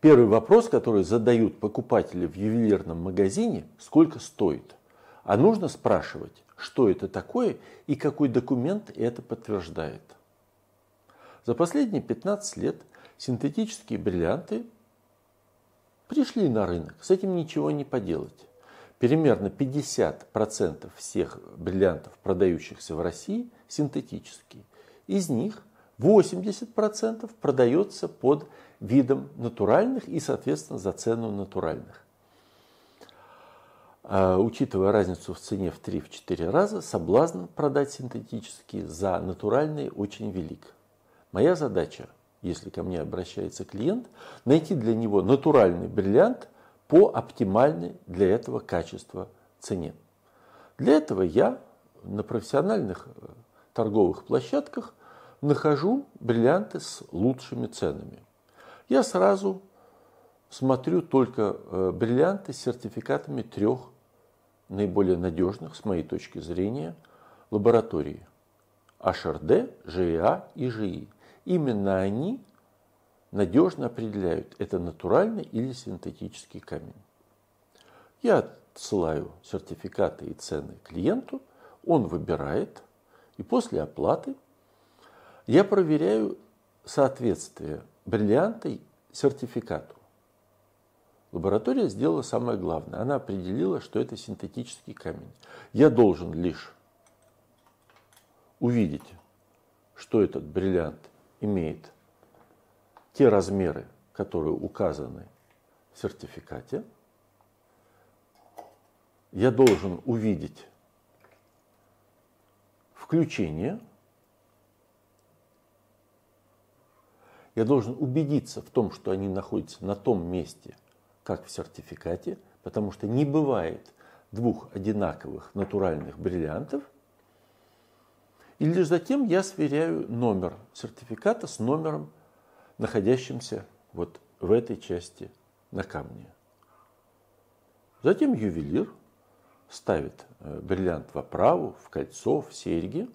Первый вопрос, который задают покупатели в ювелирном магазине, сколько стоит. А нужно спрашивать, что это такое и какой документ это подтверждает. За последние 15 лет синтетические бриллианты пришли на рынок. С этим ничего не поделать. Примерно 50% всех бриллиантов, продающихся в России, синтетические. Из них 80% продается под видом натуральных и, соответственно, за цену натуральных. А, учитывая разницу в цене в 3-4 раза, соблазн продать синтетические за натуральные очень велик. Моя задача, если ко мне обращается клиент, найти для него натуральный бриллиант по оптимальной для этого качества цене. Для этого я на профессиональных э, торговых площадках нахожу бриллианты с лучшими ценами. Я сразу смотрю только э, бриллианты с сертификатами трех наиболее надежных, с моей точки зрения, лабораторий. HRD, GEA и GI. Именно они надежно определяют, это натуральный или синтетический камень. Я отсылаю сертификаты и цены клиенту, он выбирает, и после оплаты я проверяю соответствие бриллианта сертификату. Лаборатория сделала самое главное. Она определила, что это синтетический камень. Я должен лишь увидеть, что этот бриллиант имеет те размеры, которые указаны в сертификате. Я должен увидеть включение. Я должен убедиться в том, что они находятся на том месте, как в сертификате, потому что не бывает двух одинаковых натуральных бриллиантов. И лишь затем я сверяю номер сертификата с номером находящимся вот в этой части на камне. Затем ювелир ставит э, бриллиант в оправу, в кольцо, в серьги.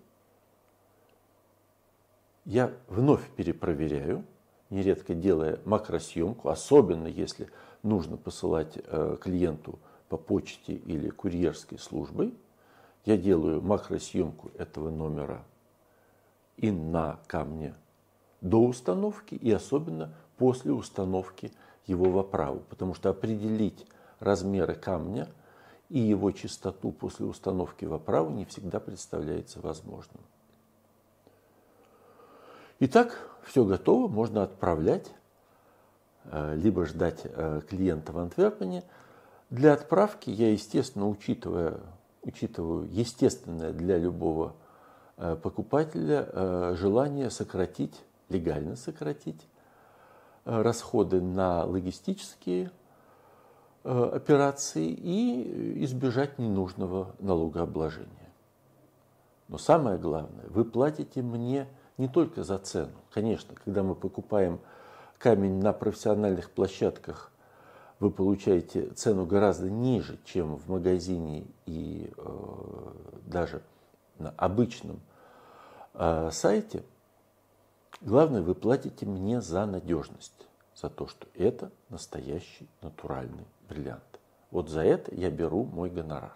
Я вновь перепроверяю, нередко делая макросъемку, особенно если нужно посылать э, клиенту по почте или курьерской службой. Я делаю макросъемку этого номера и на камне до установки и особенно после установки его в оправу. Потому что определить размеры камня и его чистоту после установки в оправу не всегда представляется возможным. Итак, все готово, можно отправлять, э, либо ждать э, клиента в Антверпене. Для отправки я, естественно, учитывая, учитываю естественное для любого э, покупателя желание сократить легально сократить расходы на логистические операции и избежать ненужного налогообложения. Но самое главное, вы платите мне не только за цену. Конечно, когда мы покупаем камень на профессиональных площадках, вы получаете цену гораздо ниже, чем в магазине и э, даже на обычном э, сайте – Главное, вы платите мне за надежность, за то, что это настоящий натуральный бриллиант. Вот за это я беру мой гонорар.